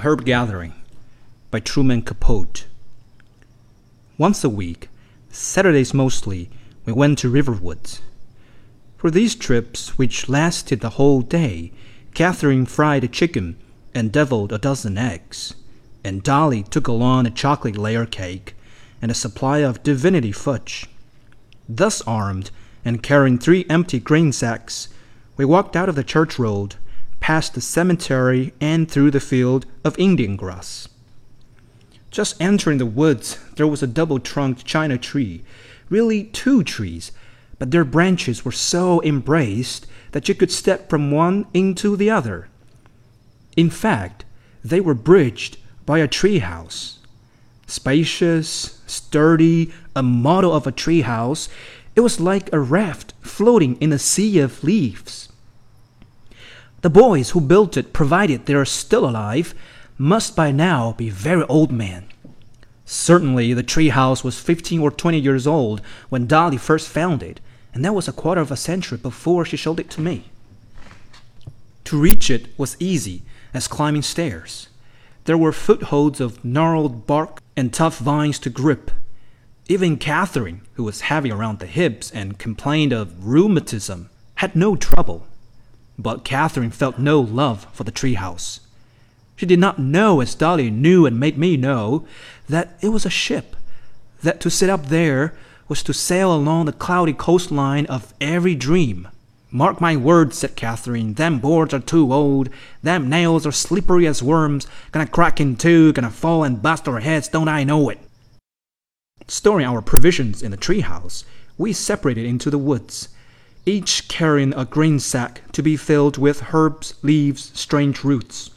Herb Gathering by Truman Capote. Once a week, Saturdays mostly, we went to Riverwoods. For these trips, which lasted the whole day, Catherine fried a chicken and deviled a dozen eggs, and Dolly took along a chocolate layer cake and a supply of divinity fudge. Thus armed, and carrying three empty grain sacks, we walked out of the church road past the cemetery and through the field of Indian grass. Just entering the woods, there was a double trunked china tree, really two trees, but their branches were so embraced that you could step from one into the other. In fact, they were bridged by a tree house. Spacious, sturdy, a model of a tree house, it was like a raft floating in a sea of leaves. The boys who built it, provided they are still alive, must by now be very old men. Certainly, the tree house was 15 or 20 years old when Dolly first found it, and that was a quarter of a century before she showed it to me. To reach it was easy as climbing stairs. There were footholds of gnarled bark and tough vines to grip. Even Catherine, who was heavy around the hips and complained of rheumatism, had no trouble. But Catherine felt no love for the treehouse. She did not know, as Dolly knew and made me know, that it was a ship, that to sit up there was to sail along the cloudy coastline of every dream. Mark my words, said Catherine, them boards are too old, them nails are slippery as worms, gonna crack in two, gonna fall and bust our heads, don't I know it? Storing our provisions in the treehouse, we separated into the woods each carrying a grain sack to be filled with herbs, leaves, strange roots.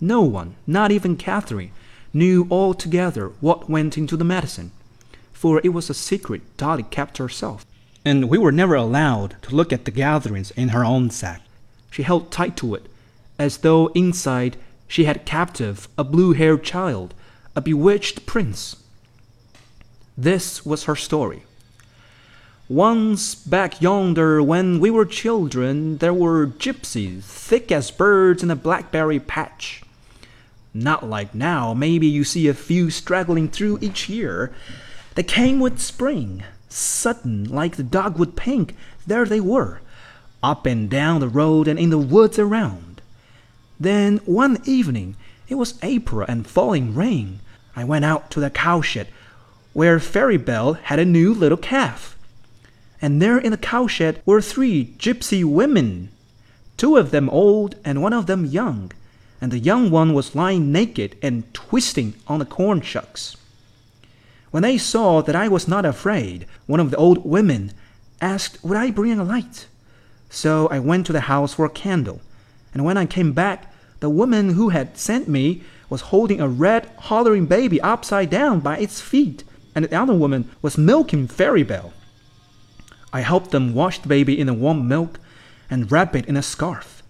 No one, not even Catherine, knew altogether what went into the medicine, for it was a secret Dolly kept herself, and we were never allowed to look at the gatherings in her own sack. She held tight to it, as though inside she had captive a blue haired child, a bewitched prince. This was her story. Once back yonder, when we were children, there were gypsies, thick as birds in a blackberry patch. Not like now, maybe you see a few straggling through each year. They came with spring. Sudden, like the dogwood pink, there they were, up and down the road and in the woods around. Then one evening, it was April and falling rain, I went out to the cowshed, where Fairy Bell had a new little calf and there in the cowshed were three gypsy women, two of them old and one of them young, and the young one was lying naked and twisting on the corn shucks. When they saw that I was not afraid, one of the old women asked would I bring a light. So I went to the house for a candle, and when I came back, the woman who had sent me was holding a red, hollering baby upside down by its feet, and the other woman was milking Fairy Belle. I helped them wash the baby in the warm milk and wrap it in a scarf.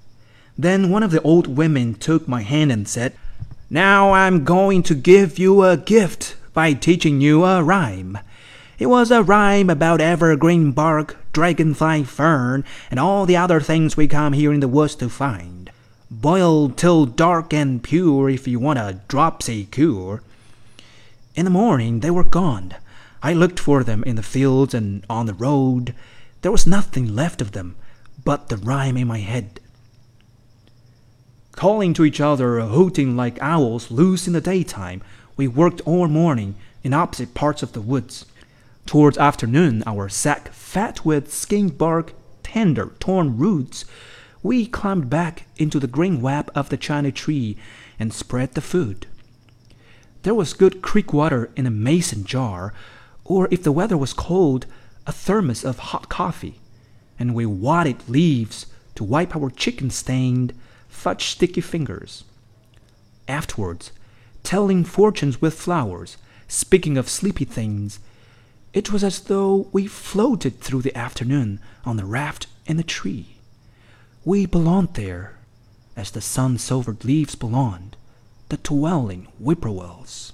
Then one of the old women took my hand and said, Now I'm going to give you a gift by teaching you a rhyme. It was a rhyme about evergreen bark, dragonfly fern, and all the other things we come here in the woods to find. Boiled till dark and pure if you want a dropsy cure. In the morning they were gone. I looked for them in the fields and on the road. There was nothing left of them but the rhyme in my head. Calling to each other, hooting like owls loose in the daytime, we worked all morning in opposite parts of the woods. Towards afternoon, our sack fat with skinned bark, tender, torn roots, we climbed back into the green web of the china tree and spread the food. There was good creek water in a mason jar, or if the weather was cold, a thermos of hot coffee, and we wadded leaves to wipe our chicken stained, fudge sticky fingers. Afterwards, telling fortunes with flowers, speaking of sleepy things, it was as though we floated through the afternoon on the raft in the tree. We belonged there, as the sun silvered leaves belonged, the dwelling whippoorwills.